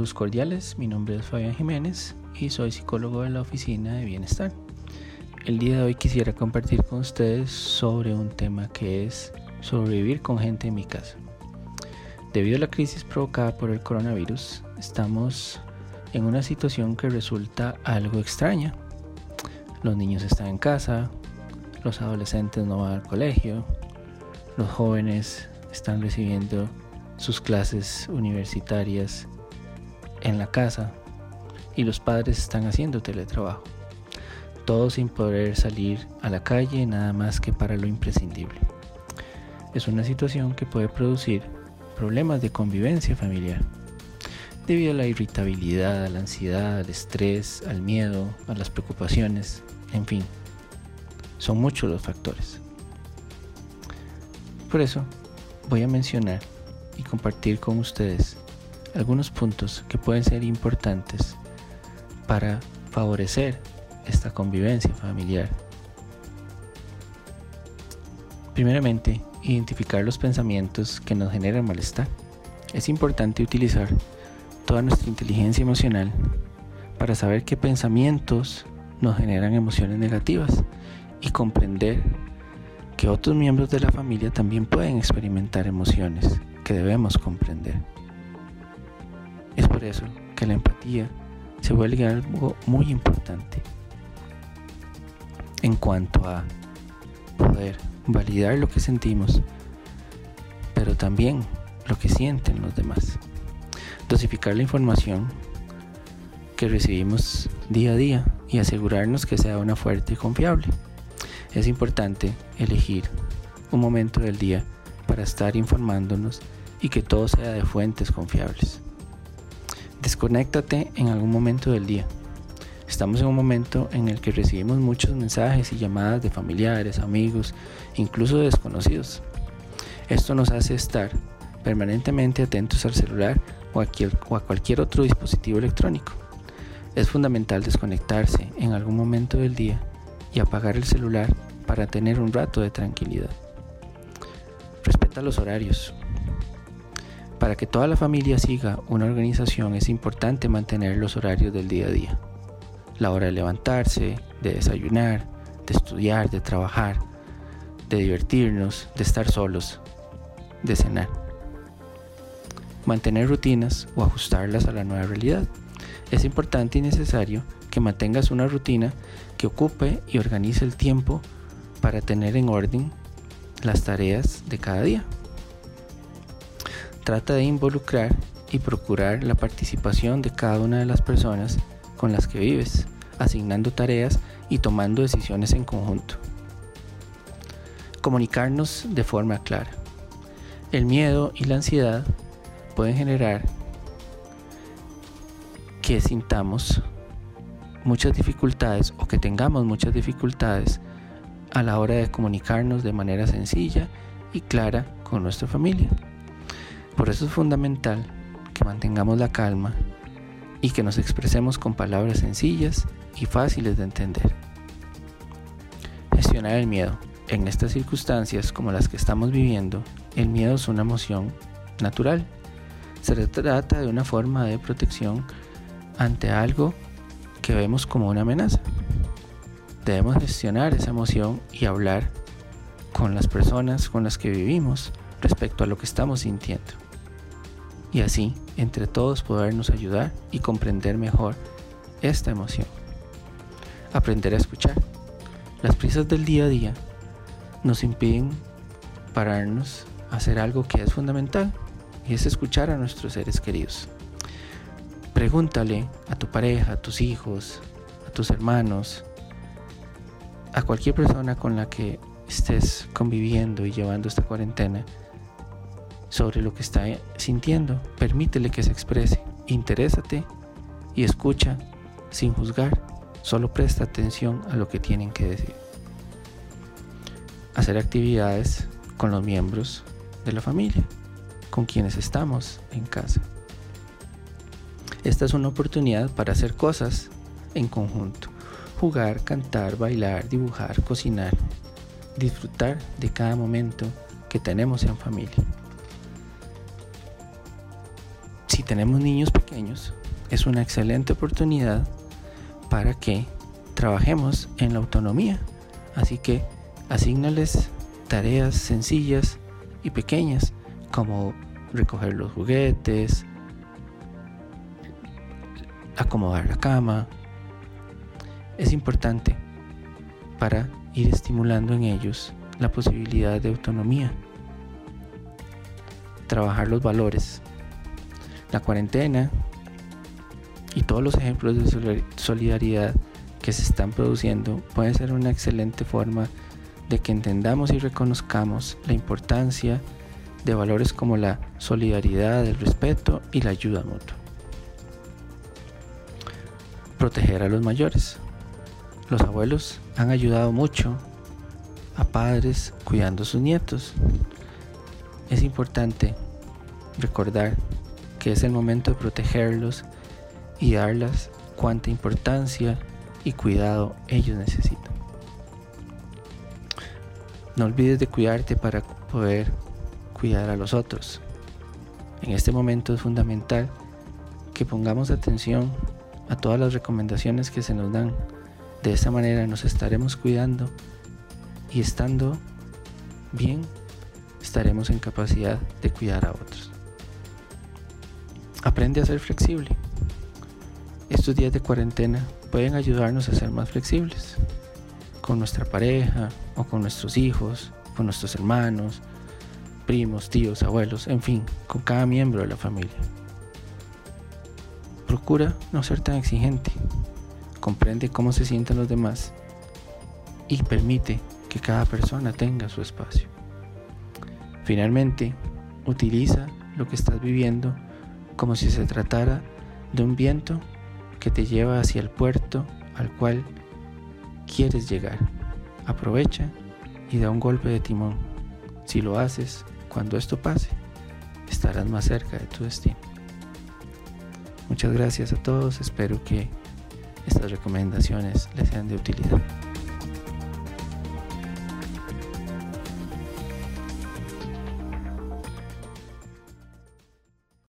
Saludos cordiales, mi nombre es Fabián Jiménez y soy psicólogo de la Oficina de Bienestar. El día de hoy quisiera compartir con ustedes sobre un tema que es sobrevivir con gente en mi casa. Debido a la crisis provocada por el coronavirus, estamos en una situación que resulta algo extraña. Los niños están en casa, los adolescentes no van al colegio, los jóvenes están recibiendo sus clases universitarias en la casa y los padres están haciendo teletrabajo. Todo sin poder salir a la calle nada más que para lo imprescindible. Es una situación que puede producir problemas de convivencia familiar debido a la irritabilidad, a la ansiedad, al estrés, al miedo, a las preocupaciones, en fin. Son muchos los factores. Por eso voy a mencionar y compartir con ustedes algunos puntos que pueden ser importantes para favorecer esta convivencia familiar. Primeramente, identificar los pensamientos que nos generan malestar. Es importante utilizar toda nuestra inteligencia emocional para saber qué pensamientos nos generan emociones negativas y comprender que otros miembros de la familia también pueden experimentar emociones que debemos comprender. Es por eso que la empatía se vuelve algo muy importante en cuanto a poder validar lo que sentimos, pero también lo que sienten los demás. Dosificar la información que recibimos día a día y asegurarnos que sea una fuerte y confiable. Es importante elegir un momento del día para estar informándonos y que todo sea de fuentes confiables. Desconéctate en algún momento del día. Estamos en un momento en el que recibimos muchos mensajes y llamadas de familiares, amigos, incluso de desconocidos. Esto nos hace estar permanentemente atentos al celular o a, cualquier otro dispositivo electrónico. Es fundamental desconectarse en algún momento del día y apagar el celular para tener un rato de tranquilidad. Respeta los horarios. Para que toda la familia siga una organización es importante mantener los horarios del día a día. La hora de levantarse, de desayunar, de estudiar, de trabajar, de divertirnos, de estar solos, de cenar. Mantener rutinas o ajustarlas a la nueva realidad. Es importante y necesario que mantengas una rutina que ocupe y organice el tiempo para tener en orden las tareas de cada día. Trata de involucrar y procurar la participación de cada una de las personas con las que vives, asignando tareas y tomando decisiones en conjunto. Comunicarnos de forma clara. El miedo y la ansiedad pueden generar que sintamos muchas dificultades o que tengamos muchas dificultades a la hora de comunicarnos de manera sencilla y clara con nuestra familia. Por eso es fundamental que mantengamos la calma y que nos expresemos con palabras sencillas y fáciles de entender. Gestionar el miedo. En estas circunstancias como las que estamos viviendo, el miedo es una emoción natural. Se trata de una forma de protección ante algo que vemos como una amenaza. Debemos gestionar esa emoción y hablar con las personas con las que vivimos respecto a lo que estamos sintiendo. Y así, entre todos, podernos ayudar y comprender mejor esta emoción. Aprender a escuchar. Las prisas del día a día nos impiden pararnos a hacer algo que es fundamental y es escuchar a nuestros seres queridos. Pregúntale a tu pareja, a tus hijos, a tus hermanos, a cualquier persona con la que estés conviviendo y llevando esta cuarentena sobre lo que está sintiendo. Permítele que se exprese. Interésate y escucha sin juzgar. Solo presta atención a lo que tienen que decir. Hacer actividades con los miembros de la familia, con quienes estamos en casa. Esta es una oportunidad para hacer cosas en conjunto. Jugar, cantar, bailar, dibujar, cocinar. Disfrutar de cada momento que tenemos en familia. Tenemos niños pequeños, es una excelente oportunidad para que trabajemos en la autonomía. Así que asignales tareas sencillas y pequeñas como recoger los juguetes, acomodar la cama. Es importante para ir estimulando en ellos la posibilidad de autonomía. Trabajar los valores. La cuarentena y todos los ejemplos de solidaridad que se están produciendo pueden ser una excelente forma de que entendamos y reconozcamos la importancia de valores como la solidaridad, el respeto y la ayuda mutua. Proteger a los mayores. Los abuelos han ayudado mucho a padres cuidando a sus nietos. Es importante recordar que es el momento de protegerlos y darles cuánta importancia y cuidado ellos necesitan. No olvides de cuidarte para poder cuidar a los otros. En este momento es fundamental que pongamos atención a todas las recomendaciones que se nos dan. De esta manera nos estaremos cuidando y estando bien, estaremos en capacidad de cuidar a otros. Aprende a ser flexible. Estos días de cuarentena pueden ayudarnos a ser más flexibles con nuestra pareja o con nuestros hijos, con nuestros hermanos, primos, tíos, abuelos, en fin, con cada miembro de la familia. Procura no ser tan exigente, comprende cómo se sienten los demás y permite que cada persona tenga su espacio. Finalmente, utiliza lo que estás viviendo como si se tratara de un viento que te lleva hacia el puerto al cual quieres llegar. Aprovecha y da un golpe de timón. Si lo haces, cuando esto pase, estarás más cerca de tu destino. Muchas gracias a todos, espero que estas recomendaciones les sean de utilidad.